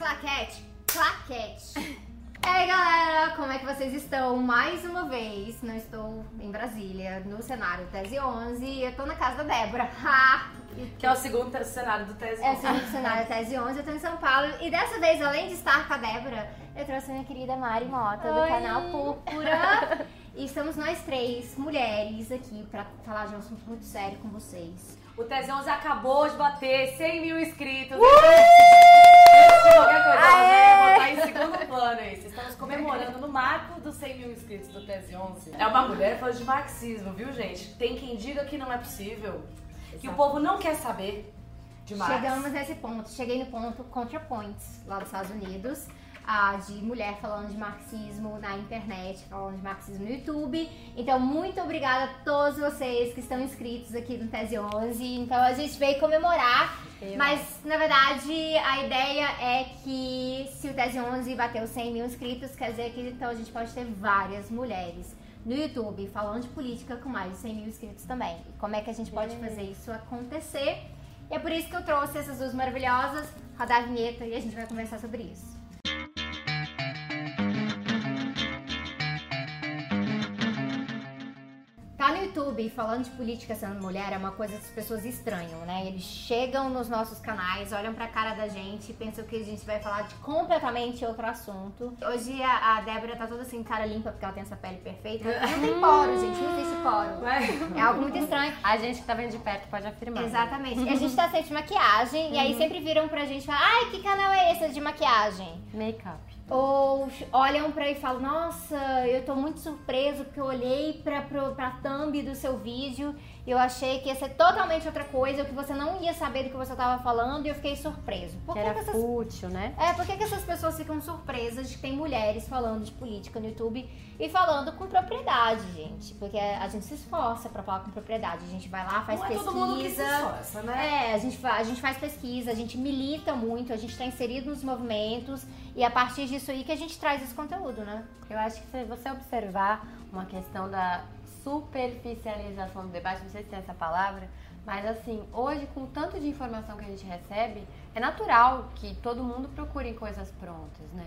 Claquete, claquete. E aí galera, como é que vocês estão? Mais uma vez, não estou em Brasília, no cenário Tese 11, e eu tô na casa da Débora. Que é o segundo cenário do Tese É o segundo cenário Tese 11, eu tô em São Paulo. E dessa vez, além de estar com a Débora, eu trouxe a minha querida Mari Mota, do Oi. canal Púrpura. e estamos nós três, mulheres, aqui pra falar de um assunto muito sério com vocês. O Tese 11 acabou de bater 100 mil inscritos. De qualquer coisa, vamos botar em segundo plano isso. Estamos comemorando no marco dos 100 mil inscritos do Tese 11. É uma mulher falando de marxismo, viu, gente? Tem quem diga que não é possível. Que o povo não quer saber de Marx. Chegamos nesse ponto. Cheguei no ponto ContraPoints, lá dos Estados Unidos, ah, de mulher falando de marxismo na internet, falando de marxismo no YouTube. Então, muito obrigada a todos vocês que estão inscritos aqui no Tese 11. Então, a gente veio comemorar, Eu. mas na verdade a ideia é que se o Tese 11 bateu 100 mil inscritos, quer dizer que então a gente pode ter várias mulheres. No YouTube, falando de política com mais de 100 mil inscritos também. E como é que a gente pode fazer isso acontecer? E é por isso que eu trouxe essas duas maravilhosas, rodar a vinheta e a gente vai conversar sobre isso. YouTube falando de política sendo mulher é uma coisa que as pessoas estranham, né? Eles chegam nos nossos canais, olham pra cara da gente, pensam que a gente vai falar de completamente outro assunto. Hoje a, a Débora tá toda assim, cara limpa, porque ela tem essa pele perfeita. Não tem poro, gente, não existe poro. É algo muito estranho. A gente que tá vendo de perto pode afirmar. né? Exatamente. E a gente tá sem de maquiagem, e aí sempre viram pra gente e falam, ai, que canal é esse de maquiagem? Make-up. Ou olham pra e falam, nossa, eu tô muito surpreso porque eu olhei pra, pro, pra thumb do seu vídeo e eu achei que ia ser totalmente outra coisa, que você não ia saber do que você tava falando e eu fiquei surpreso. Por Que que, era que essas fútil, né? é, por que, que essas pessoas ficam surpresas de que tem mulheres falando de política no YouTube e falando com propriedade, gente? Porque a gente se esforça pra falar com propriedade. A gente vai lá, faz Não é pesquisa. todo mundo que se esforça, né? É, a gente, a gente faz pesquisa, a gente milita muito, a gente tá inserido nos movimentos e a partir disso aí que a gente traz esse conteúdo, né? Eu acho que se você observar uma questão da superficialização do debate, não sei se tem essa palavra, mas assim, hoje com o tanto de informação que a gente recebe, é natural que todo mundo procure coisas prontas, né?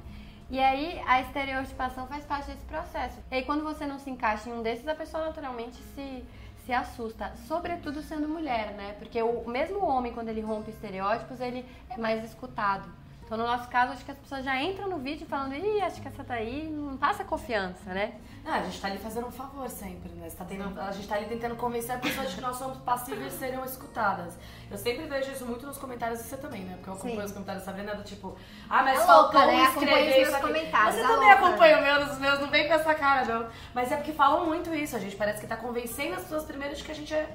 E aí a estereotipação faz parte desse processo. E aí quando você não se encaixa em um desses, a pessoa naturalmente se, se assusta, sobretudo sendo mulher, né? Porque o mesmo homem, quando ele rompe estereótipos, ele é mais escutado. Então, no nosso caso, acho que as pessoas já entram no vídeo falando, ih, acho que essa daí não passa confiança, né? Ah, a gente tá ali fazendo um favor sempre, né? Tá tendo- a gente tá ali tentando convencer a pessoa de que nós somos passíveis e seriam escutadas. Eu sempre vejo isso muito nos comentários e você também, né? Porque eu acompanho Sim. os comentários da Sabrina do tipo, ah, mas É faltou louca, né? escrever os meus isso aqui. comentários, Você é também louca. acompanha o meu, os meus, não vem com essa cara, não. Mas é porque falam muito isso, a gente parece que tá convencendo as pessoas primeiro de que a gente é,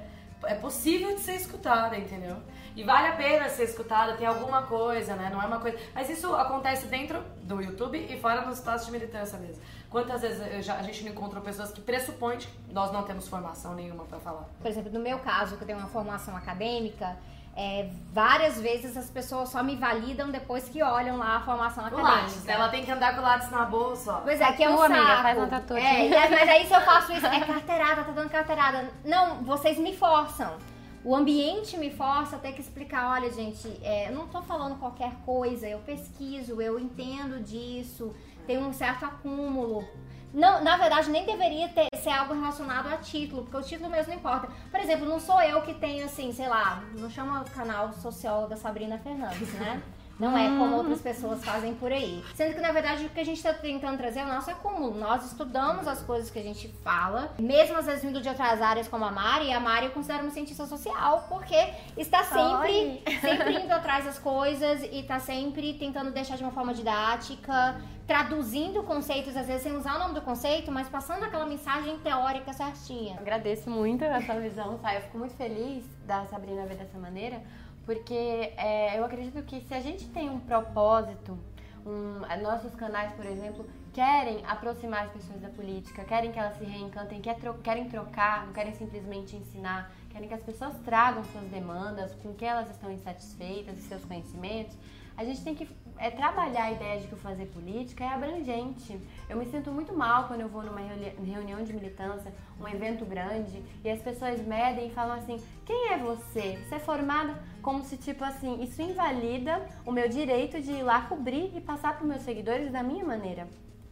é possível de ser escutada, entendeu? E vale a pena ser escutada, tem alguma coisa, né? Não é uma coisa. Mas isso acontece dentro do YouTube e fora nos espaços de militância mesmo. Quantas vezes eu já- a gente não encontrou pessoas que pressupõem que nós não temos formação nenhuma pra falar? Por exemplo, no meu caso, que eu tenho uma formação acadêmica, é, várias vezes as pessoas só me validam depois que olham lá a formação O acadêmica. Látis, ela tem que andar com o Látis na bolsa, ó. Pois é, que é um amiga, saco. faz uma tatuagem. É, mas aí se eu faço isso, é carteirada, tá dando carteirada. Não, vocês me forçam. O ambiente me força a ter que explicar, olha, gente, é, eu não tô falando qualquer coisa, eu pesquiso, eu entendo disso, tem um certo acúmulo. Não, na verdade, nem deveria ter, ser algo relacionado a título, porque o título mesmo não importa. Por exemplo, não sou eu que tenho, assim, sei lá, não chama o canal social da Sabrina Fernandes, né? Não é como outras pessoas fazem por aí. Sendo que, na verdade, o que a gente está tentando trazer é o nosso acúmulo. Nós estudamos as coisas que a gente fala, mesmo às vezes vindo de outras áreas como a Mari, e a Mari eu considero uma cientista social, porque está sempre, sempre indo atrás das coisas e está sempre tentando deixar de uma forma didática, traduzindo conceitos, às vezes sem usar o nome do conceito, mas passando aquela mensagem teórica certinha. Agradeço muito essa visão, Sai. Eu fico muito feliz da Sabrina ver dessa maneira, porque é, eu acredito que se a gente tem um propósito, um, nossos canais, por exemplo, querem aproximar as pessoas da política, querem que elas se reencantem, quer tro- querem trocar, não querem simplesmente ensinar, querem que as pessoas tragam suas demandas, com que elas estão insatisfeitas seus conhecimentos. a gente tem que é, trabalhar a ideia de que o fazer política é abrangente. Eu me sinto muito mal quando eu vou numa reunião de militância, um evento grande, e as pessoas medem e falam assim: quem é você? Você é formada como se, tipo assim, isso invalida o meu direito de ir lá cobrir e passar para meus seguidores da minha maneira.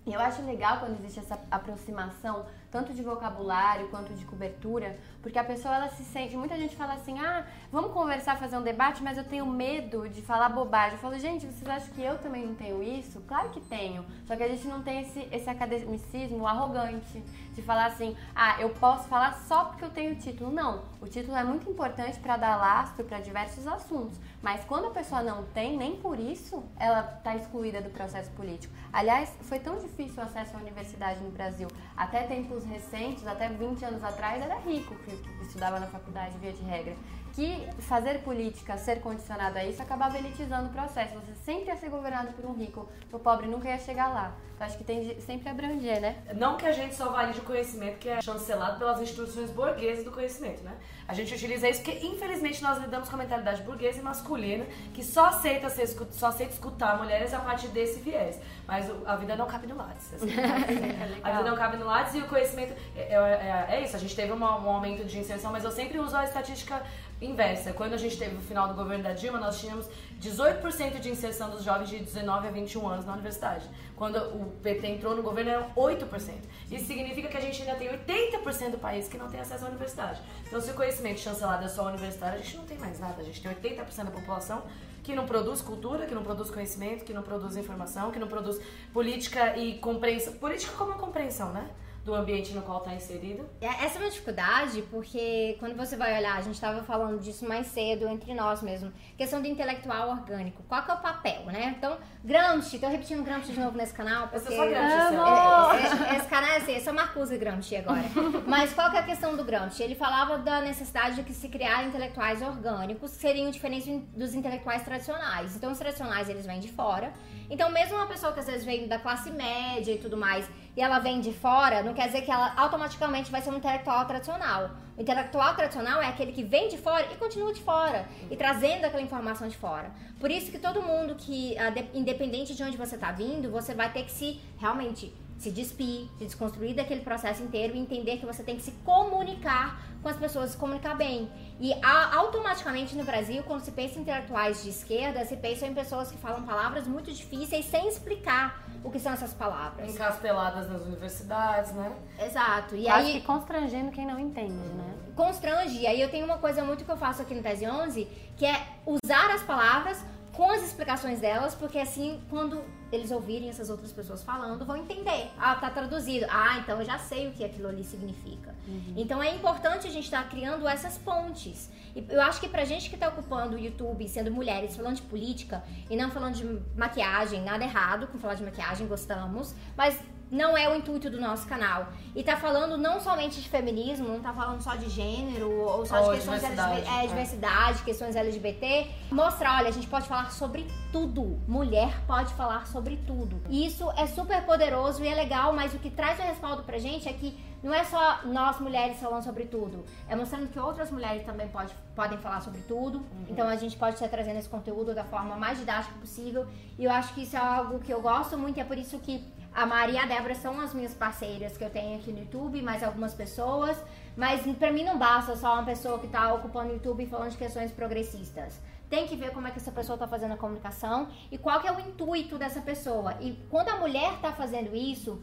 E eu acho legal quando existe essa aproximação tanto de vocabulário quanto de cobertura, porque a pessoa ela se sente. Muita gente fala assim: ah, vamos conversar, fazer um debate, mas eu tenho medo de falar bobagem. Eu falo, gente, vocês acham que eu também não tenho isso? Claro que tenho. Só que a gente não tem esse, esse academicismo arrogante de falar assim: ah, eu posso falar só porque eu tenho título. Não, o título é muito importante para dar lastro para diversos assuntos. Mas quando a pessoa não tem, nem por isso ela está excluída do processo político. Aliás, foi tão difícil o acesso à universidade no Brasil. Até tempos recentes, até 20 anos atrás, era rico que, que estudava na faculdade, via de regra que fazer política, ser condicionado a isso, acabava elitizando o processo. Você sempre ia ser governado por um rico, o pobre nunca ia chegar lá. Então acho que tem de sempre abranger, né? Não que a gente só valide o conhecimento que é chancelado pelas instituições burguesas do conhecimento, né? A gente utiliza isso porque, infelizmente, nós lidamos com a mentalidade burguesa e masculina que só aceita, ser, só aceita escutar mulheres a partir desse viés. Mas a vida não cabe no Lattes. Assim, a vida não cabe no Lattes e o conhecimento... É, é, é, isso, a gente teve um aumento de inserção, mas eu sempre uso a estatística inversa. Quando a gente teve o final do governo da Dilma, nós tínhamos 18% de inserção dos jovens de 19 a 21 anos na universidade. Quando o PT entrou no governo, eram 8%. Isso significa que a gente ainda tem 80% do país que não tem acesso à universidade. Então, se o conhecimento chancelado é só universitário, a gente não tem mais nada. A gente tem 80% da população que não produz cultura, que não produz conhecimento, que não produz informação, que não produz política e compreensão. Política como compreensão, né? Do ambiente no qual está inserido? É, essa é uma dificuldade porque quando você vai olhar, a gente estava falando disso mais cedo entre nós mesmo, questão do intelectual orgânico. Qual que é o papel, né? Então, Gramsci, tô repetindo Gramsci de novo nesse canal, porque... Eu sou Gramsci, é, é, esse canal é assim, eu sou Marcuse Gramsci agora. Mas qual que é a questão do Gramsci? Ele falava da necessidade de que se criar intelectuais orgânicos que seriam diferentes dos intelectuais tradicionais. Então, os tradicionais, eles vêm de fora. Então, mesmo uma pessoa que às vezes vem da classe média e tudo mais, e ela vem de fora, não quer dizer que ela automaticamente vai ser um intelectual tradicional. O intelectual tradicional é aquele que vem de fora e continua de fora, e trazendo aquela informação de fora. Por isso que todo mundo que, independente de onde você está vindo, você vai ter que se realmente se despir, se desconstruir daquele processo inteiro e entender que você tem que se comunicar com as pessoas, se comunicar bem. E automaticamente no Brasil, quando se pensa em intelectuais de esquerda, se pensa em pessoas que falam palavras muito difíceis sem explicar o que são essas palavras. Encasteladas nas universidades, né? Exato. E Acho aí que constrangendo quem não entende, né? Constrange. E aí eu tenho uma coisa muito que eu faço aqui no Tese 11, que é usar as palavras com as explicações delas, porque assim, quando eles ouvirem essas outras pessoas falando, vão entender. Ah, tá traduzido. Ah, então eu já sei o que aquilo ali significa. Uhum. Então é importante a gente estar tá criando essas pontes. E eu acho que pra gente que tá ocupando o YouTube, sendo mulheres, falando de política e não falando de maquiagem, nada errado com falar de maquiagem, gostamos, mas não é o intuito do nosso canal. E tá falando não somente de feminismo, não tá falando só de gênero ou só ou de questões diversidade, LGBT, é, diversidade, questões LGBT. Mostrar, olha, a gente pode falar sobre tudo. Mulher pode falar sobre tudo. E isso é super poderoso e é legal, mas o que traz o respaldo pra gente é que não é só nós mulheres falando sobre tudo, é mostrando que outras mulheres também pode, podem falar sobre tudo. Uhum. Então a gente pode estar trazendo esse conteúdo da forma mais didática possível. E eu acho que isso é algo que eu gosto muito e é por isso que a Maria e a Débora são as minhas parceiras que eu tenho aqui no YouTube, mais algumas pessoas. Mas para mim não basta só uma pessoa que está ocupando o YouTube e falando de questões progressistas. Tem que ver como é que essa pessoa está fazendo a comunicação e qual que é o intuito dessa pessoa. E quando a mulher está fazendo isso,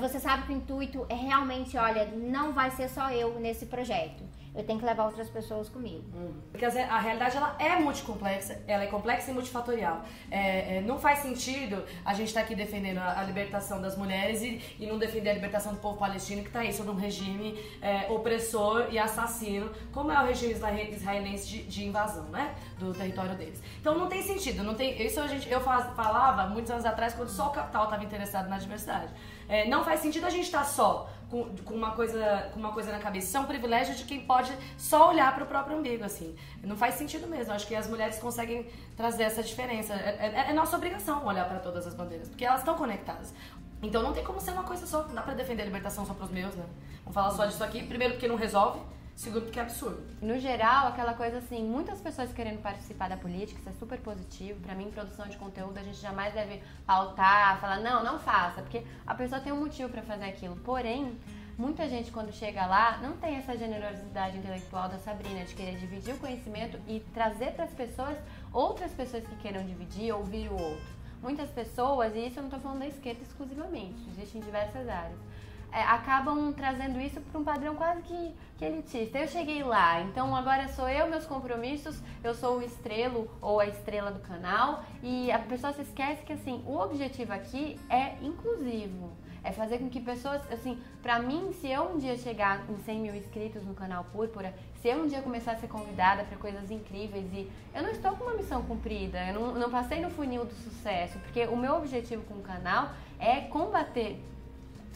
você sabe que o intuito é realmente, olha, não vai ser só eu nesse projeto eu tenho que levar outras pessoas comigo. Hum. Porque a realidade ela é multicomplexa, ela é complexa e multifatorial. É, é, não faz sentido a gente estar tá aqui defendendo a, a, libertação das mulheres e, e, não defender a libertação do povo palestino que está aí sob um regime é, opressor e assassino, como é o regime israelense de, de, invasão, né, do território deles. Então não tem sentido, não tem. Isso a gente, eu falava muitos anos atrás quando só o capital estava interessado na diversidade. É, não faz sentido a gente estar tá só com, com, uma coisa, com uma coisa na cabeça. Isso é um privilégio de quem pode só olhar para o próprio umbigo, assim. Não faz sentido mesmo. Acho que as mulheres conseguem trazer essa diferença. É, é, é nossa obrigação olhar para todas as bandeiras, porque elas estão conectadas. Então não tem como ser uma coisa só. Não dá para defender a libertação só para os meus, né? Vamos falar só disso aqui. Primeiro porque não resolve. Seguro porque é absurdo. No geral, aquela coisa assim, muitas pessoas querendo participar da política, isso é super positivo. Pra mim, produção de conteúdo, a gente jamais deve pautar, falar, não, não faça, porque a pessoa tem um motivo para fazer aquilo. Porém, muita gente quando chega lá não tem essa generosidade intelectual da Sabrina de querer dividir o conhecimento e trazer para as pessoas outras pessoas que queiram dividir, ouvir o outro. Muitas pessoas, e isso eu não estou falando da esquerda exclusivamente, existe em diversas áreas é, acabam trazendo isso para um padrão quase que, que elitista. Eu cheguei lá, então agora sou eu, meus compromissos, eu sou o estrelo ou a estrela do canal e a pessoa se esquece que assim, o objetivo aqui é inclusivo. É fazer com que pessoas, assim, pra mim, se eu um dia chegar em 100 mil inscritos no canal Púrpura, se eu um dia começar a ser convidada para coisas incríveis e eu não estou com uma missão cumprida, eu não, não passei no funil do sucesso, porque o meu objetivo com o canal é combater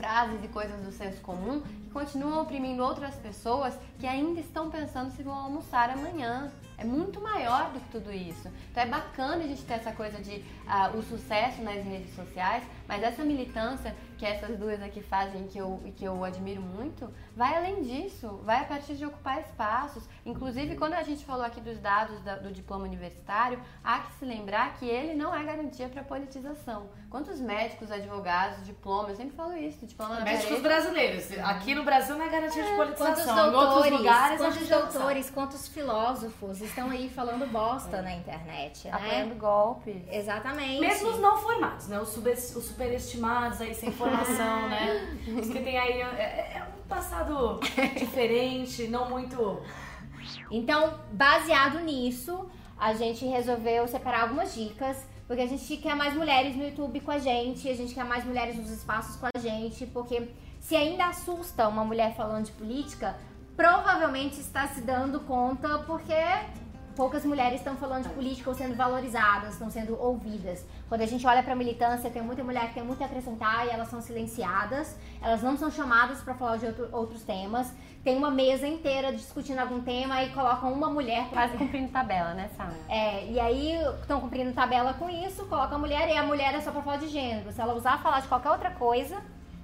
frases e coisas do senso comum que continuam oprimindo outras pessoas que ainda estão pensando se vão almoçar amanhã. É muito maior do que tudo isso. Então é bacana a gente ter essa coisa de uh, o sucesso nas redes sociais, mas essa militância que essas duas aqui fazem que eu, que eu admiro muito, vai além disso, vai a partir de ocupar espaços. Inclusive, quando a gente falou aqui dos dados da, do diploma universitário, há que se lembrar que ele não é garantia para politização. Quantos médicos, advogados, diplomas, eu sempre falo isso, diploma na Médicos parede, brasileiros. Aqui no Brasil não é garantia de Quantos politização. doutores, em lugares, quantos doutores, quantos filósofos estão aí falando bosta na internet, né? apoiando golpes. Exatamente. Mesmo os não formados, né? Os, super, os superestimados aí, sem formação, né? Os que tem aí. É, é um passado diferente, não muito. Então, baseado nisso, a gente resolveu separar algumas dicas, porque a gente quer mais mulheres no YouTube com a gente, a gente quer mais mulheres nos espaços com a gente, porque se ainda assusta uma mulher falando de política, provavelmente está se dando conta porque poucas mulheres estão falando de política ou sendo valorizadas, estão sendo ouvidas. Quando a gente olha para a militância, tem muita mulher que tem muito a acrescentar e elas são silenciadas, elas não são chamadas para falar de outro, outros temas. Tem uma mesa inteira discutindo algum tema e colocam uma mulher pra... Quase cumprindo tabela, né, Sam? É, e aí estão cumprindo tabela com isso, colocam a mulher e a mulher é só pra falar de gênero. Se ela usar falar de qualquer outra coisa,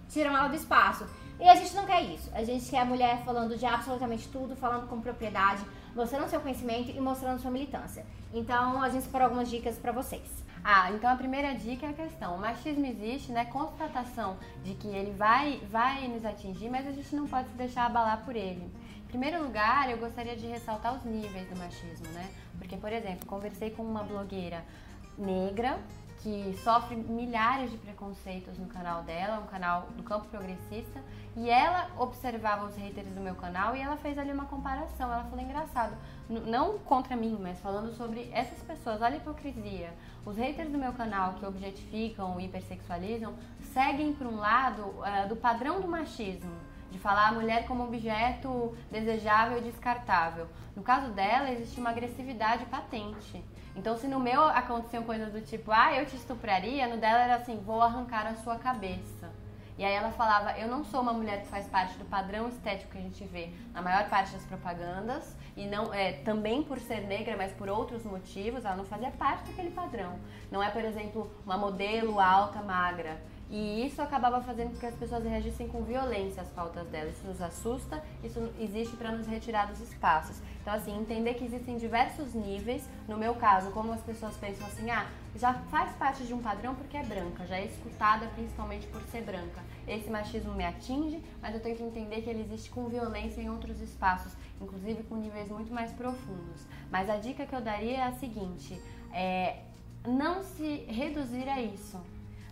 tiram ela do espaço. E a gente não quer isso. A gente quer a mulher falando de absolutamente tudo, falando com propriedade, mostrando seu conhecimento e mostrando sua militância. Então, a gente separou algumas dicas para vocês. Ah, então a primeira dica é a questão. O machismo existe, né? Constatação de que ele vai, vai nos atingir, mas a gente não pode se deixar abalar por ele. Em primeiro lugar, eu gostaria de ressaltar os níveis do machismo, né? Porque, por exemplo, conversei com uma blogueira negra que sofre milhares de preconceitos no canal dela, um canal do campo progressista, e ela observava os haters do meu canal e ela fez ali uma comparação. Ela falou engraçado, não contra mim, mas falando sobre essas pessoas, olha a hipocrisia. Os haters do meu canal que objetificam e hipersexualizam seguem por um lado uh, do padrão do machismo de falar a mulher como objeto desejável e descartável. No caso dela, existe uma agressividade patente. Então, se no meu aconteciam coisas do tipo, ah, eu te estupraria, no dela era assim, vou arrancar a sua cabeça. E aí ela falava, eu não sou uma mulher que faz parte do padrão estético que a gente vê na maior parte das propagandas, e não é também por ser negra, mas por outros motivos, ela não fazia parte daquele padrão. Não é, por exemplo, uma modelo alta, magra. E isso acabava fazendo com que as pessoas reagissem com violência às pautas dela. Isso nos assusta, isso existe para nos retirar dos espaços. Então, assim, entender que existem diversos níveis. No meu caso, como as pessoas pensam assim, ah, já faz parte de um padrão porque é branca, já é escutada principalmente por ser branca. Esse machismo me atinge, mas eu tenho que entender que ele existe com violência em outros espaços, inclusive com níveis muito mais profundos. Mas a dica que eu daria é a seguinte: é não se reduzir a isso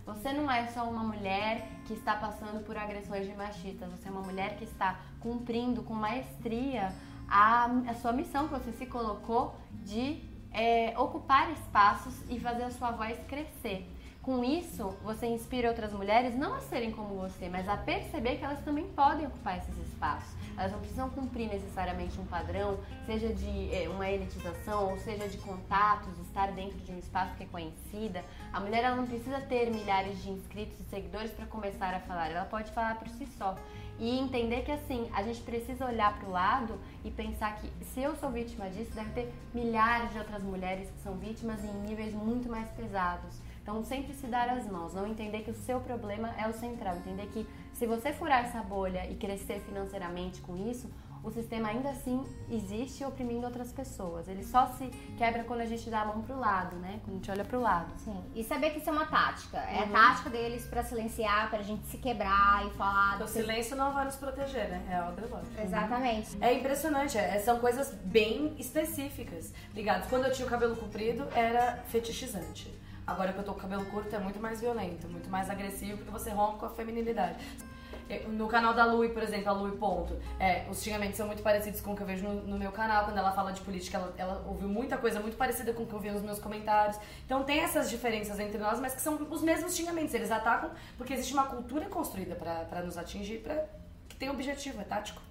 você não é só uma mulher que está passando por agressões de machistas, você é uma mulher que está cumprindo com maestria a, a sua missão que você se colocou de é, ocupar espaços e fazer a sua voz crescer. Com isso, você inspira outras mulheres não a serem como você, mas a perceber que elas também podem ocupar esses espaços. Elas não precisam cumprir necessariamente um padrão, seja de é, uma elitização, ou seja de contatos, estar dentro de um espaço que é conhecida. A mulher ela não precisa ter milhares de inscritos e seguidores para começar a falar, ela pode falar por si só. E entender que assim, a gente precisa olhar para o lado e pensar que se eu sou vítima disso, deve ter milhares de outras mulheres que são vítimas em níveis muito mais pesados. Então, sempre se dar as mãos, não entender que o seu problema é o central, entender que se você furar essa bolha e crescer financeiramente com isso, o sistema ainda assim existe oprimindo outras pessoas. Ele só se quebra quando a gente dá a mão pro lado, né? Quando a gente olha pro lado. Sim. E saber que isso é uma tática. É Uhum. a tática deles pra silenciar, pra gente se quebrar e falar. O silêncio não vai nos proteger, né? É outra lógica. Uhum. Exatamente. É impressionante, é- são coisas bem específicas ligadas. Quando eu tinha o cabelo comprido, era fetichizante. Agora que eu tô com cabelo curto, é muito mais violento, muito mais agressivo, porque você rompe com a feminilidade. No canal da Lui, por exemplo, a Lui Ponto, é, os xingamentos são muito parecidos com o que eu vejo no, no meu canal. Quando ela fala de política, ela, ela ouviu muita coisa muito parecida com o que eu vi nos meus comentários. Então tem essas diferenças entre nós, mas que são os mesmos xingamentos. Eles atacam porque existe uma cultura construída pra nos atingir, pra, que tem objetivo, é tático.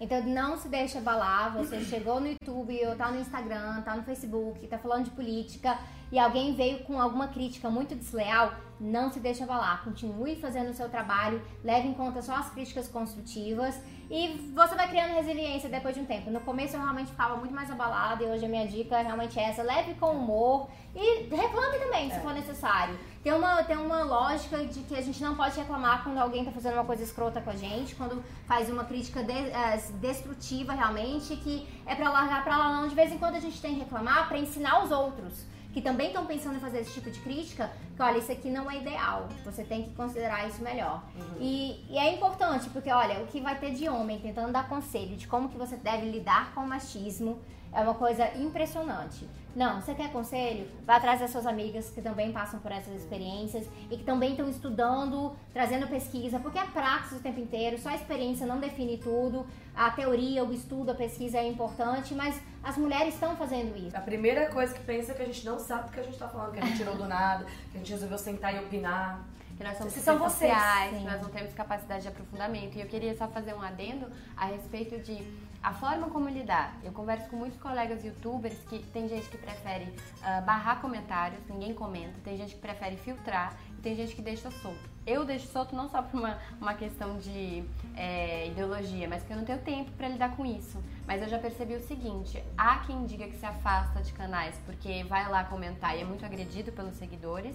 Então não se deixe abalar. Você chegou no YouTube, ou tá no Instagram, tá no Facebook, tá falando de política e alguém veio com alguma crítica muito desleal, não se deixe abalar. Continue fazendo o seu trabalho, leve em conta só as críticas construtivas e você vai criando resiliência depois de um tempo. No começo eu realmente ficava muito mais abalada e hoje a minha dica é realmente essa: leve com humor e reclame também, se for necessário. Tem uma, tem uma lógica de que a gente não pode reclamar quando alguém tá fazendo uma coisa escrota com a gente, quando faz uma crítica de- eh, destrutiva realmente, que é pra largar pra lá não. De vez em quando a gente tem que reclamar pra ensinar os outros que também estão pensando em fazer esse tipo de crítica, que olha, isso aqui não é ideal. Você tem que considerar isso melhor. E, e é importante, porque olha, o que vai ter de homem tentando dar conselho de como que você deve lidar com o machismo é uma coisa impressionante. Não, você quer conselho? Vá atrás das suas amigas que também passam por essas experiências e que também estão estudando, trazendo pesquisa, porque é praxis o tempo inteiro, só a experiência não define tudo. A teoria, o estudo, a pesquisa é importante, mas as mulheres estão fazendo isso. A primeira coisa que pensa é que a gente não sabe do que a gente tá falando, que a gente tirou do nada, que a gente resolveu sentar e opinar. que nós somos são vocês, que nós não temos capacidade de aprofundamento. E eu queria só fazer um adendo a respeito de a forma como lidar. Eu converso com muitos colegas youtubers que tem gente que prefere ah, barrar comentários, ninguém comenta, tem gente que prefere filtrar e tem gente que deixa solto. Eu deixo solto não só por uma, uma questão de é, ideologia, mas porque eu não tenho tempo para lidar com isso. Mas eu já percebi o seguinte: há quem diga que se afasta de canais porque vai lá comentar e é muito agredido pelos seguidores.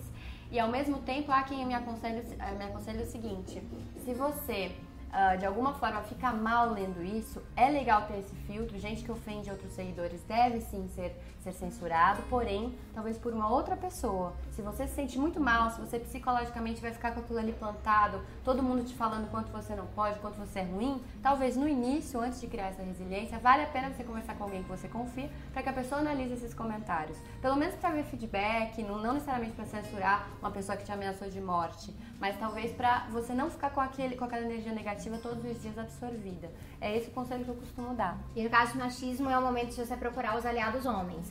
E ao mesmo tempo há quem me aconselha, me aconselha o seguinte: se você ah, de alguma forma fica mal lendo isso, é legal ter esse filtro. Gente que ofende outros seguidores deve sim ser, ser censurado, porém, talvez por uma outra pessoa. Se você se sente muito mal, se você psicologicamente vai ficar com aquilo ali plantado, todo mundo te falando quanto você não pode, quanto você é ruim, talvez no início, antes de criar essa resiliência, vale a pena você conversar com alguém que você confia para que a pessoa analise esses comentários. Pelo menos para ver feedback, não, necessariamente para censurar uma pessoa que te ameaçou de morte, mas talvez para você não ficar com, aquele, com aquela energia negativa todos os dias absorvida. É esse o conselho que eu costumo dar. E no caso do machismo é o momento de você procurar os aliados homens.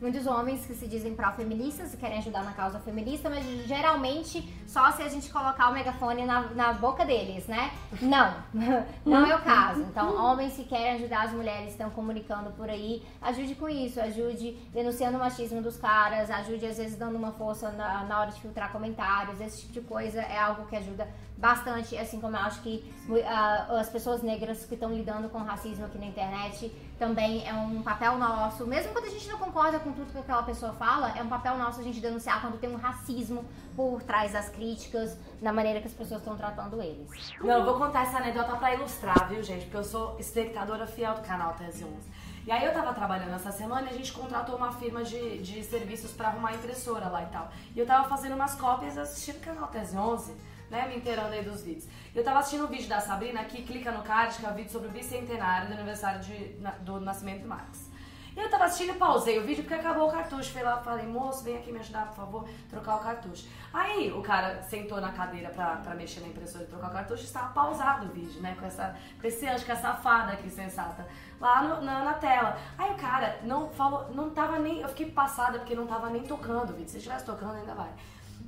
Muitos homens que se dizem pró-feministas e querem ajudar na causa feminista, mas geralmente só se a gente colocar o megafone na, na boca deles, né? Não, não é o caso. Então, homens que querem ajudar as mulheres estão comunicando por aí, ajude com isso, ajude denunciando o machismo dos caras, ajude às vezes dando uma força na, na hora de filtrar comentários, esse tipo de coisa é algo que ajuda bastante, assim como eu acho que ah, as pessoas negras que estão lidando com racismo aqui na internet também é um papel nosso, mesmo quando a gente não concorda com tudo que aquela pessoa fala, é um papel nosso a gente denunciar quando tem um racismo por trás das críticas, na maneira que as pessoas estão tratando eles. Não, eu vou contar essa anedota pra ilustrar, viu, gente? Porque eu sou espectadora fiel do canal Tese 11. E aí eu tava trabalhando essa semana e a gente contratou uma firma de, de serviços pra arrumar impressora lá e tal. E eu tava fazendo umas cópias assistindo o canal Tese 11, né, me inteirando aí dos vídeos. Eu tava assistindo um vídeo da Sabrina aqui, clica no card, que é o vídeo sobre o bicentenário do aniversário de, na- do nascimento do Marx. Eu tava assistindo pausei o vídeo porque acabou o cartucho. Fui lá falei, moço, vem aqui me ajudar, por favor, trocar o cartucho. Aí o cara sentou na cadeira pra, pra mexer na impressora e trocar o cartucho e estava pausado o vídeo, né? Com, essa, com esse anjo, com essa fada aqui sensata, lá no- na, na tela. Aí o cara não falou, não tava nem. Eu fiquei passada porque não tava nem tocando o vídeo. Se estivesse tocando, ainda vai.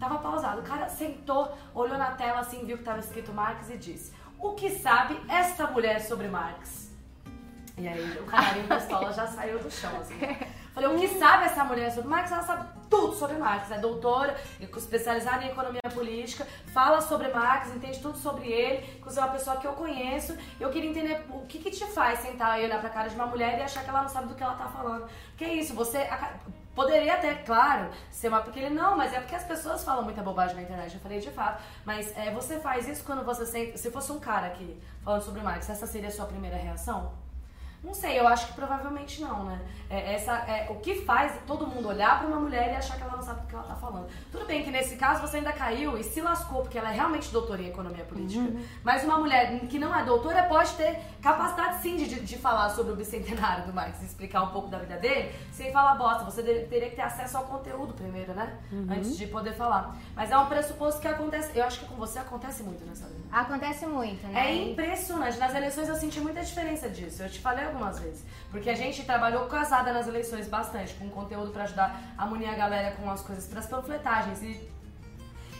Tava pausado. O cara sentou, olhou na tela assim, viu que tava escrito Marx e disse: O que sabe esta mulher sobre Marx? E aí o canarinho pistola já saiu do chão, assim. Falei, o que sabe essa mulher sobre Marx? Ela sabe tudo sobre Marx. É doutora, especializada em economia política, fala sobre Marx, entende tudo sobre ele. Inclusive, é uma pessoa que eu conheço. Eu queria entender o que que te faz sentar e olhar pra cara de uma mulher e achar que ela não sabe do que ela tá falando. Que é isso, você... Poderia até, claro, ser uma. Porque ele não, mas é porque as pessoas falam muita bobagem na internet. Eu falei de fato. Mas é, você faz isso quando você sente. Se fosse um cara aqui falando sobre Marx, essa seria a sua primeira reação? Não sei, eu acho que provavelmente não, né? É, essa, é, o que faz todo mundo olhar para uma mulher e achar que ela não sabe o que ela tá falando. Tudo bem que nesse caso você ainda caiu e se lascou, porque ela é realmente doutora em economia política. Uhum. Mas uma mulher que não é doutora pode ter capacidade sim de, de falar sobre o bicentenário do Marx, explicar um pouco da vida dele, sem falar bosta. Você teria que ter acesso ao conteúdo primeiro, né? Uhum. Antes de poder falar. Mas é um pressuposto que acontece. Eu acho que com você acontece muito nessa vida. Acontece muito, né? É impressionante. Nas eleições eu senti muita diferença disso. Eu te falei algumas vezes. Porque a gente trabalhou casada nas eleições bastante, com conteúdo para ajudar a munir a galera com as coisas para as panfletagens. E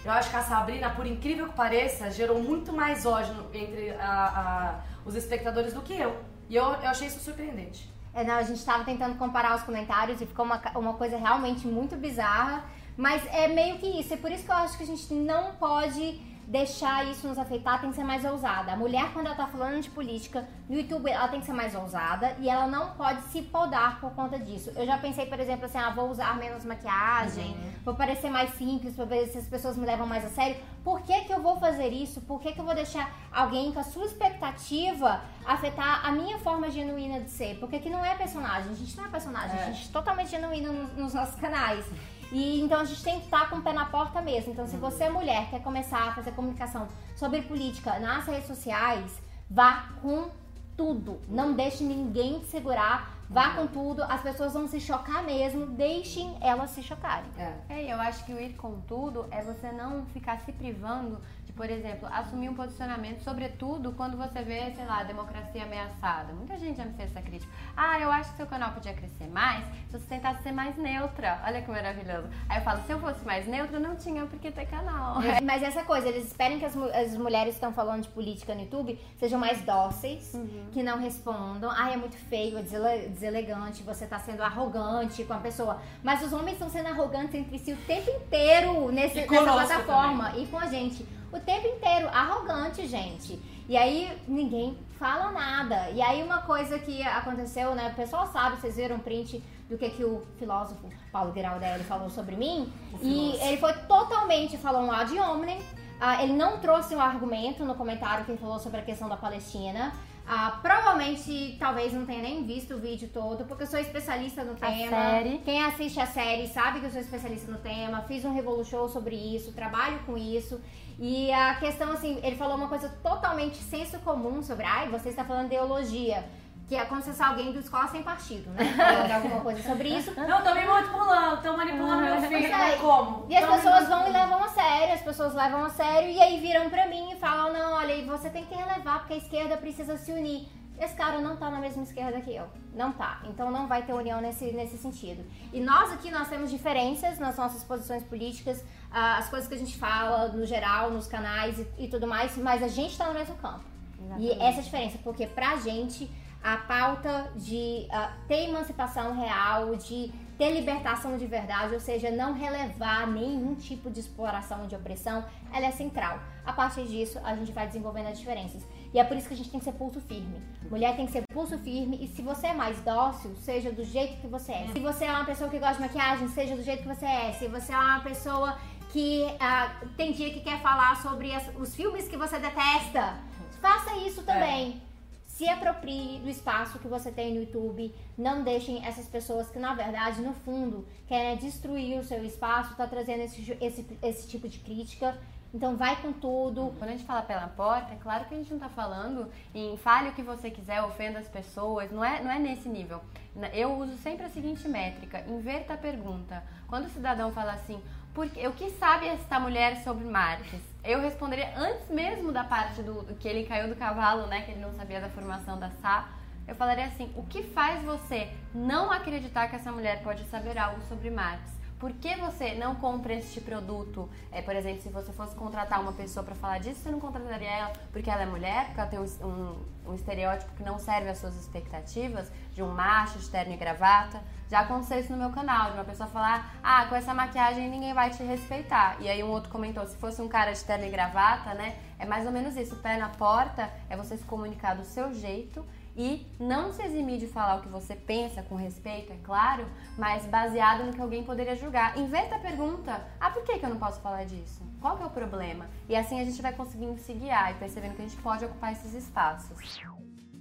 eu acho que a Sabrina, por incrível que pareça, gerou muito mais ódio entre a, a, os espectadores do que eu. E eu, eu achei isso surpreendente. É, não, a gente estava tentando comparar os comentários e ficou uma, uma coisa realmente muito bizarra. Mas é meio que isso. É por isso que eu acho que a gente não pode deixar isso nos afetar, tem que ser mais ousada. A mulher, quando ela tá falando de política, no YouTube, ela tem que ser mais ousada e ela não pode se podar por conta disso. Eu já pensei, por exemplo, assim, ah, vou usar menos maquiagem, uhum. vou parecer mais simples pra ver se as pessoas me levam mais a sério. Por que que eu vou fazer isso? Por que que eu vou deixar alguém com a sua expectativa afetar a minha forma genuína de ser? Porque que não é personagem, a gente não é personagem, é. a gente é totalmente genuíno nos, nos nossos canais. E então a gente tem que estar com o pé na porta mesmo. Então, se você é mulher, quer começar a fazer comunicação sobre política nas redes sociais, vá com tudo. Não deixe ninguém te segurar. Vá com tudo, as pessoas vão se chocar mesmo, deixem elas se chocarem. É. é, eu acho que o ir com tudo é você não ficar se privando por exemplo, assumir um posicionamento, sobretudo quando você vê, sei lá, a democracia ameaçada. Muita gente já me fez essa crítica. Ah, eu acho que seu canal podia crescer mais se você tentasse ser mais neutra. Olha que maravilhoso. Aí eu falo, se eu fosse mais neutra, não tinha por que ter canal. Mas essa coisa, eles esperam que as, as mulheres que estão falando de política no YouTube sejam mais dóceis, uhum. que não respondam. Ah, é muito feio, é deselegante, você tá sendo arrogante com a pessoa. Mas os homens estão sendo arrogantes entre si o tempo inteiro nesse, nessa plataforma também. e com a gente o tempo inteiro, arrogante, gente. E aí ninguém fala nada. E aí uma coisa que aconteceu, né? O pessoal sabe, vocês viram um print do que, que o filósofo Paulo Giraldelli falou sobre mim. E ele foi totalmente falando lá de homem. Ah, ele não trouxe um argumento no comentário que ele falou sobre a questão da Palestina. Ah, provavelmente, talvez não tenha nem visto o vídeo todo, porque eu sou especialista no tema. Série. Quem assiste a série sabe que eu sou especialista no tema. Fiz um Revolu Show sobre isso, trabalho com isso. E a questão, assim, ele falou uma coisa totalmente senso comum sobre, ai, você está falando de ideologia. Que é como se fosse alguém do escola sem partido, né? Falando alguma coisa sobre isso. Não, tô me manipulando, tô manipulando meu filho. É. Como? E as pessoas vão e levam a sério, as pessoas levam a sério e aí viram pra mim e falam, não, olha, você tem que relevar, porque a esquerda precisa se unir. Esse cara não tá na mesma esquerda que eu. Não tá. Então não vai ter união nesse, nesse sentido. E nós aqui, nós temos diferenças nas nossas posições políticas, ah, as coisas que a gente fala no geral, nos canais e, e tudo mais, mas a gente tá no mesmo campo. Exatamente. E essa é a diferença, porque pra gente a pauta de uh, ter emancipação real, de ter libertação de verdade, ou seja, não relevar nenhum tipo de exploração, de opressão, ela é central. A partir disso, a gente vai desenvolvendo as diferenças. E é por isso que a gente tem que ser pulso firme. Mulher tem que ser pulso firme e se você é mais dócil, seja do jeito que você é. Se você é uma pessoa que gosta de maquiagem, seja do jeito que você é. Se você é uma pessoa que uh, tem dia que quer falar sobre as, os filmes que você detesta, faça isso também. É se aproprie do espaço que você tem no YouTube. Não deixem essas pessoas que, na verdade, no fundo, querem destruir o seu espaço, tá trazendo esse, esse, esse tipo de crítica. Então vai com tudo. Quando a gente fala pela porta, é claro que a gente não tá falando em fale o que você quiser, ofenda as pessoas, não é, não é nesse nível. Eu uso sempre a seguinte métrica, inverta a pergunta. Quando o cidadão fala assim, porque o que sabe esta mulher sobre Marx? Eu responderia antes mesmo da parte do, do, que ele caiu do cavalo, né? Que ele não sabia da formação da Sá. Eu falaria assim: o que faz você não acreditar que essa mulher pode saber algo sobre Marx? Por que você não compra este produto? É, por exemplo, se você fosse contratar uma pessoa para falar disso, você não contrataria ela porque ela é mulher, porque ela tem um, um, um estereótipo que não serve às suas expectativas, de um macho de terno e gravata. Já aconteceu isso no meu canal, de uma pessoa falar, ah, com essa maquiagem ninguém vai te respeitar. E aí um outro comentou, se fosse um cara de terno e gravata, né? É mais ou menos isso, pé na porta é você se comunicar do seu jeito e não se eximir de falar o que você pensa com respeito, é claro, mas baseado no que alguém poderia julgar. Inverta a pergunta: ah, por que, que eu não posso falar disso? Qual que é o problema? E assim a gente vai conseguindo se guiar e percebendo que a gente pode ocupar esses espaços.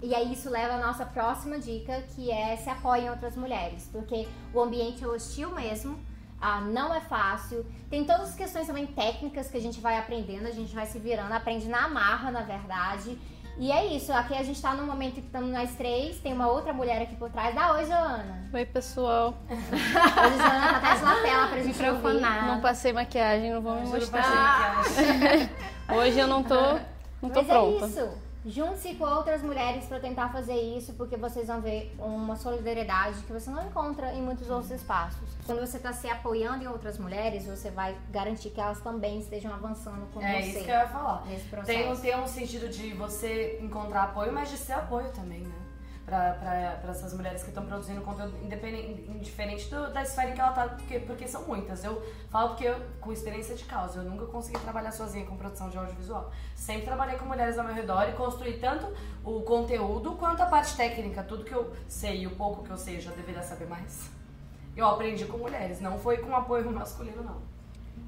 E aí isso leva à nossa próxima dica, que é se apoiem outras mulheres, porque o ambiente é hostil mesmo, ah, não é fácil. Tem todas as questões também técnicas que a gente vai aprendendo, a gente vai se virando, aprende na marra, na verdade. E é isso, aqui a gente tá num momento que estamos nós três, tem uma outra mulher aqui por trás. Dá oi, Joana. Oi, pessoal. Hoje Joana tá atrás da lapela pra gente ouvir. Não passei maquiagem, não vou me mostrar. passei maquiagem. Hoje eu não tô, não tô Mas pronta. é isso. Junte-se com outras mulheres para tentar fazer isso, porque vocês vão ver uma solidariedade que você não encontra em muitos outros espaços. Quando você está se apoiando em outras mulheres, você vai garantir que elas também estejam avançando com É você isso que eu ia falar. nesse processo. Tem, um- tem um sentido de você encontrar apoio, mas de ser apoio também, né? Pra essas mulheres que estão produzindo conteúdo independente, indiferente do- da esfera em que ela tá, porque, porque são muitas. Eu falo porque eu, com experiência de causa, eu nunca consegui trabalhar sozinha com produção de audiovisual. Sempre trabalhei com mulheres ao meu redor e construí tanto o conteúdo quanto a parte técnica. Tudo que eu sei e o pouco que eu sei eu já deveria saber mais. Eu aprendi com mulheres, não foi com apoio masculino, não.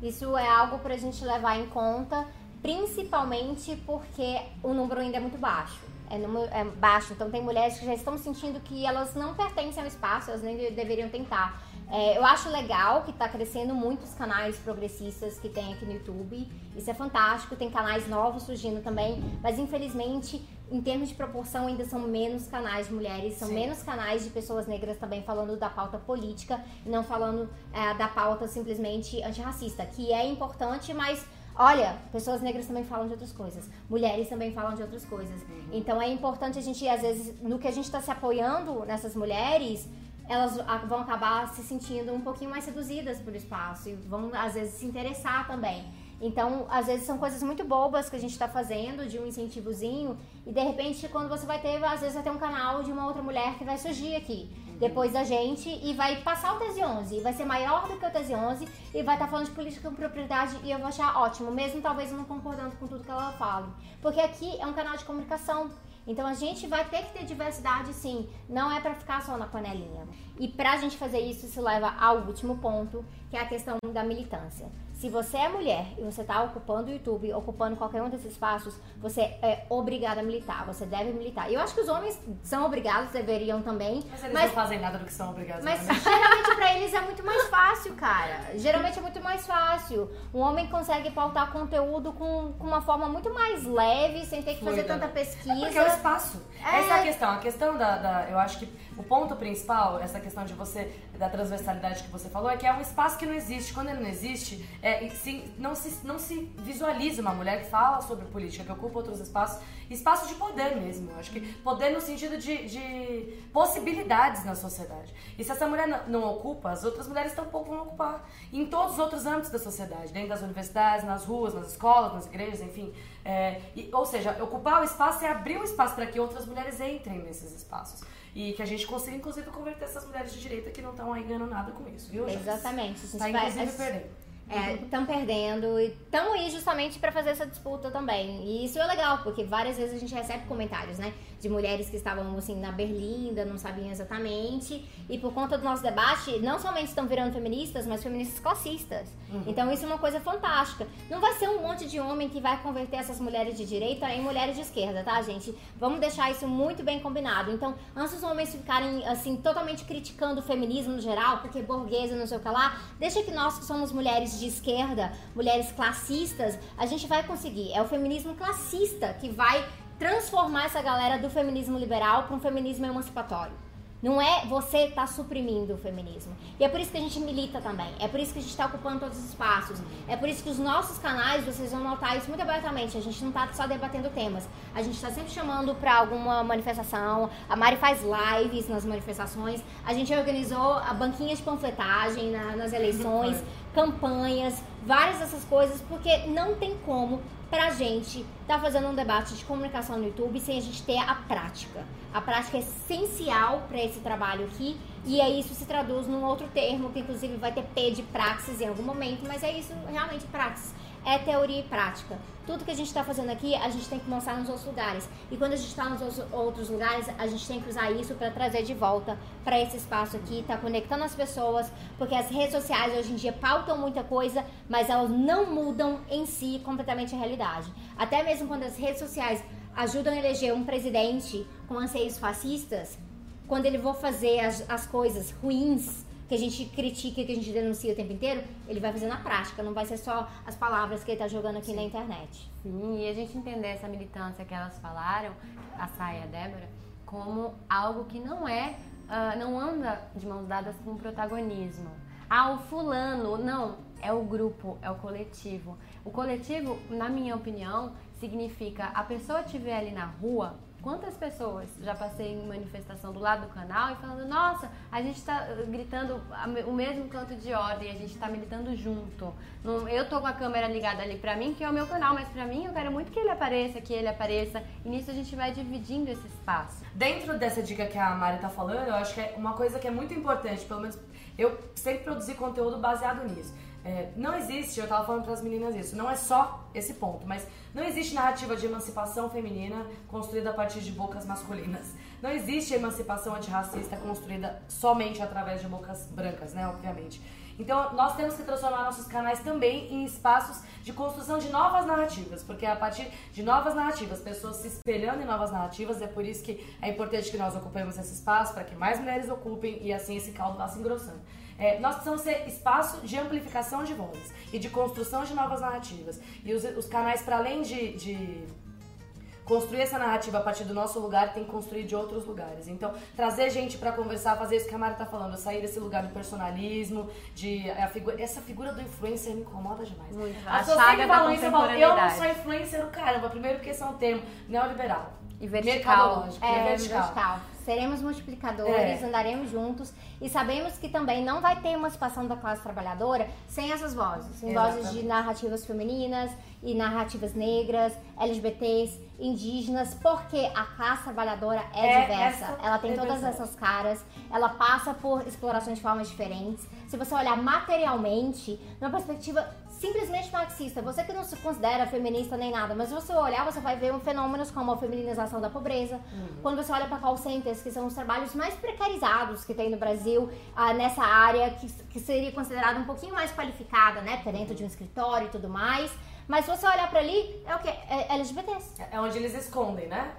Isso é algo pra gente levar em conta, principalmente porque o número ainda é muito baixo. É, número, é baixo, então tem mulheres que já estão sentindo que elas não pertencem ao espaço, elas nem de- deveriam tentar. É, eu acho legal que tá crescendo muitos canais progressistas que tem aqui no YouTube. Isso é fantástico, tem canais novos surgindo também, mas infelizmente, em termos de proporção, ainda são menos canais de mulheres, são Sim. menos canais de pessoas negras também falando da pauta política não falando é, da pauta simplesmente antirracista, que é importante, mas olha, pessoas negras também falam de outras coisas, mulheres também falam de outras coisas. Então é importante a gente, às vezes, no que a gente está se apoiando nessas mulheres, elas vão acabar se sentindo um pouquinho mais seduzidas pelo espaço e vão, às vezes, se interessar também. Então, às vezes são coisas muito bobas que a gente está fazendo, de um incentivozinho, e de repente, quando você vai ter, às vezes vai ter um canal de uma outra mulher que vai surgir aqui, depois da gente, e vai passar o Tese 11, e vai ser maior do que o Tese 11, e vai estar falando de política com propriedade, e eu vou achar ótimo, mesmo talvez não concordando com tudo que ela fala. Porque aqui é um canal de comunicação, então a gente vai ter que ter diversidade sim, não é pra ficar só na panelinha. E pra gente fazer isso, isso leva ao último ponto, que é a questão da militância. Se você é mulher e você está ocupando o YouTube, ocupando qualquer um desses espaços, você é obrigada a militar, você deve militar. E eu acho que os homens são obrigados, deveriam também, Mas eles mas não fazem nada do que são obrigados mas a fazer. geralmente pra eles é muito mais fácil, cara. Geralmente é muito mais fácil. Um homem consegue pautar conteúdo com, com uma forma muito mais leve, sem ter que fazer tanta pesquisa. É porque é o espaço. É. Essa é a questão. A questão da, da- Eu acho que o ponto principal, essa questão de você. da transversalidade que você falou, é que é um espaço que não existe. Quando ele não existe, é, se- não, se, não se visualiza uma mulher que fala sobre política, que ocupa outros espaços. Espaço de poder mesmo. Eu acho que poder no sentido de, de possibilidades na sociedade. E se essa mulher não, não ocupa, as outras mulheres tampouco vão ocupar. Em todos os outros âmbitos da sociedade, dentro das universidades, nas ruas, nas escolas, nas igrejas, enfim. É, e- ou seja, ocupar o espaço é abrir o espaço para que outras mulheres entrem nesses espaços. E que a gente consiga, inclusive, converter essas mulheres de direita que não estão aí ganhando nada com isso, viu, Joyce? Exatamente. Gente Tá, vai- inclusive, a perdendo. Estão perdendo e estão aí justamente para fazer essa disputa também. E isso é legal, porque várias vezes a gente recebe comentários, né? De mulheres que estavam assim na berlinda, não sabiam exatamente. E por conta do nosso debate, não somente estão virando feministas, mas feministas classistas. Então isso é uma coisa fantástica. Não vai ser um monte de homem que vai converter essas mulheres de direita em mulheres de esquerda, tá, gente? Vamos deixar isso muito bem combinado. Então, antes dos homens ficarem assim totalmente criticando o feminismo no geral, porque burguesa, não sei o que lá, deixa que nós que somos mulheres de esquerda, mulheres classistas, a gente vai conseguir. É o feminismo classista que vai transformar essa galera do feminismo liberal para um feminismo emancipatório. Não é você tá suprimindo o feminismo. E é por isso que a gente milita também. É por isso que a gente está ocupando todos os espaços. É por isso que os nossos canais, vocês vão notar isso muito abertamente. A gente não tá só debatendo temas. A gente está sempre chamando para alguma manifestação. A Mari faz lives nas manifestações. A gente organizou a banquinha de panfletagem na- nas eleições, campanhas, várias dessas coisas, porque não tem como pra gente tá fazendo um debate de comunicação no YouTube sem a gente ter a prática. A prática é essencial para esse trabalho aqui e aí isso se traduz num outro termo que inclusive vai ter P de praxis em algum momento, mas é isso realmente praxis. É teoria e prática. Tudo que a gente está fazendo aqui, a gente tem que mostrar nos outros lugares. E quando a gente está nos outros- lugares, a gente tem que usar isso para trazer de volta para esse espaço aqui, tá conectando as pessoas, porque as redes sociais hoje em dia pautam muita coisa, mas elas não mudam em si completamente a realidade. Até mesmo quando as redes sociais ajudam a eleger um presidente com anseios fascistas, quando ele for fazer as, as coisas ruins que a gente critica, que a gente denuncia o tempo inteiro, ele vai fazer na prática, não vai ser só as palavras que ele tá jogando aqui na internet. Sim, e a gente entender essa militância que elas falaram, a Saia e a Débora, como algo que não é, ah, não anda de mãos dadas com protagonismo. Ah, o fulano, não, é o grupo, é o coletivo. O coletivo, na minha opinião, significa a pessoa estiver ali na rua, quantas pessoas já passei em manifestação do lado do canal e falando, nossa, a gente tá uh, gritando o mesmo canto de ordem, a gente tá militando junto. Eu tô com a câmera ligada ali pra mim, que é o meu canal, mas pra mim eu quero muito que ele apareça, que ele apareça. E nisso a gente vai dividindo esse espaço. Dentro dessa dica que a Mari tá falando, eu acho que é uma coisa que é muito importante, pelo menos eu sempre produzi conteúdo baseado nisso. É, não existe, eu tava falando pras meninas isso, não é só esse ponto, mas não existe narrativa de emancipação feminina construída a partir de bocas masculinas. Não existe emancipação antirracista construída somente através de bocas brancas, né, obviamente. Então, nós temos que transformar nossos canais também em espaços de construção de novas narrativas, porque é a partir de novas narrativas, pessoas se espelhando em novas narrativas, é por isso que é importante que nós ocupemos esse espaço, para que mais mulheres ocupem e assim esse caldo vá se engrossando. É, nós precisamos ser espaço de amplificação de vozes e de construção de novas narrativas. E os, os canais, para além de- de construir essa narrativa a partir do nosso lugar, tem que construir de outros lugares. Então, trazer gente pra conversar, fazer isso que a Mara tá falando, sair desse lugar do personalismo, de a figura, essa figura do influencer me incomoda demais. Muito. A chaga sempre da isso, eu falo, eu não sou influencer, caramba. Primeiro porque esse é um termo neoliberal. E vertical. Mercadológico, e É, vertical. vertical. Seremos multiplicadores, É. andaremos juntos e sabemos que também não vai ter emancipação da classe trabalhadora sem essas vozes. Sem vozes de narrativas femininas e narrativas negras, LGBTs, indígenas, porque a classe trabalhadora é, É diversa. essa ela tem todas essas caras, ela passa por explorações de formas diferentes. Se você olhar materialmente, numa perspectiva simplesmente marxista, você que não se considera feminista nem nada, mas se você olhar, você vai ver um fenômenos como a feminização da pobreza. Quando você olha para call centers, que são os trabalhos mais precarizados que tem no Brasil, ah, nessa área que, que seria considerada um pouquinho mais qualificada, né? Porque é dentro de um escritório e tudo mais. Mas se você olhar para ali, é o quê? É LGBTs. É onde eles escondem, né?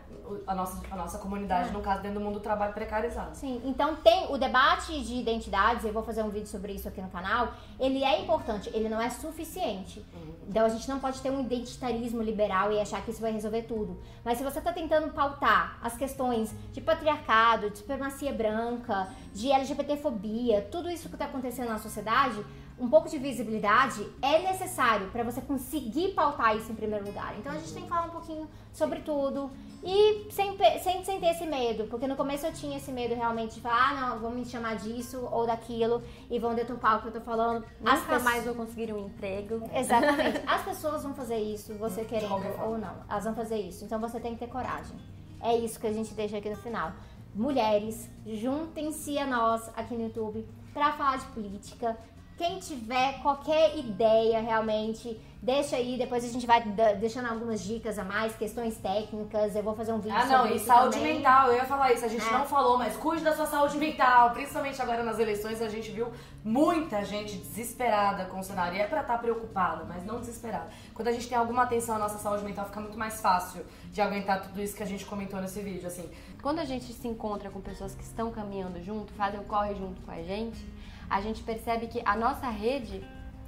A nossa, a nossa comunidade, no caso, dentro do mundo do trabalho precarizado. Sim, então tem o debate de identidades, eu vou fazer um vídeo sobre isso aqui no canal, ele é importante, ele não é suficiente. Então a gente não pode ter um identitarismo liberal e achar que isso vai resolver tudo. Mas se você está tentando pautar as questões de patriarcado, de supremacia branca, de LGBTfobia, tudo isso que está acontecendo na sociedade, um pouco de visibilidade é necessário para você conseguir pautar isso em primeiro lugar. Então a gente tem que falar um pouquinho sobre tudo e sem, sem, sem ter esse medo, porque no começo eu tinha esse medo realmente de falar, ah, não, vão me chamar disso ou daquilo e vão deturpar o que eu tô falando. As pessoas- mais vou conseguir um emprego. Exatamente. As pessoas vão fazer isso, você querendo ou não. Elas vão fazer isso. Então você tem que ter coragem. É isso que a gente deixa aqui no final. Mulheres, juntem-se a nós aqui no YouTube pra falar de política. Quem tiver qualquer ideia realmente, deixa aí. Depois a gente vai deixando algumas dicas a mais, questões técnicas. Eu vou fazer um vídeo Ah, não, sobre e isso saúde também. mental, eu ia falar isso, a gente É. não falou, mas cuide da sua saúde mental, principalmente agora nas eleições, a gente viu muita gente desesperada com o cenário, e é pra estar preocupada, mas não desesperada. Quando a gente tem alguma atenção à nossa saúde mental, fica muito mais fácil de aguentar tudo isso que a gente comentou nesse vídeo, assim. Quando a gente se encontra com pessoas que estão caminhando junto, fazem o corre junto com a gente, a gente percebe que a nossa rede,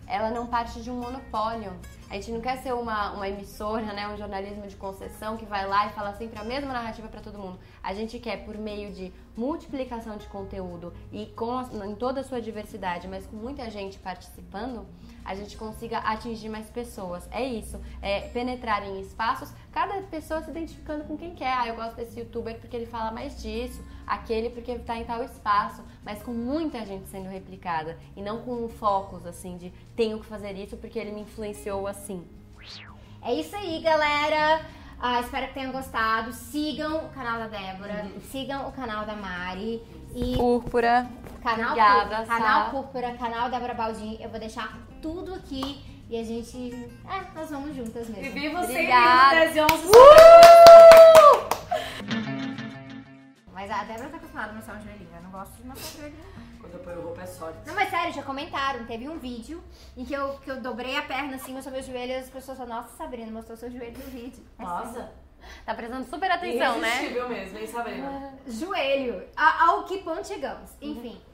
ela não parte de um monopólio. A gente não quer ser uma, uma emissora, né, um jornalismo de concessão que vai lá e fala sempre a mesma narrativa para todo mundo. A gente quer, por meio de multiplicação de conteúdo e com, em toda a sua diversidade, mas com muita gente participando, a gente consiga atingir mais pessoas. É isso, é penetrar em espaços, cada pessoa se identificando com quem quer. Ah, eu gosto desse youtuber porque ele fala mais disso, aquele porque tá em tal espaço, mas com muita gente sendo replicada e não com focos assim de tenho que fazer isso porque ele me influenciou assim. É isso aí, galera. Ah, espero que tenham gostado. Sigam o canal da Débora, sigam o canal da Mari e Púrpura. canal, Obrigada, Púr- canal. Púrpura, canal Débora Baldin. Eu vou deixar tudo aqui e a gente. É, nós vamos juntas mesmo. E viva sempre Obrigada. o 13 11 Mas a Débora tá acostumada a mostrar um joelhinho. Eu não gosto de mostrar um joelhinho. Quando eu ponho roupa é sorte. Não, mas sério, já comentaram. Teve um vídeo em que eu, que eu dobrei a perna assim, mostrei meu joelho e as pessoas falaram, nossa, Sabrina, mostrou seu joelho no vídeo. É. Nossa, Tá prestando super atenção, né? Irresistível mesmo, hein, Sabrina? Joelho. A- ao que ponto chegamos? Enfim,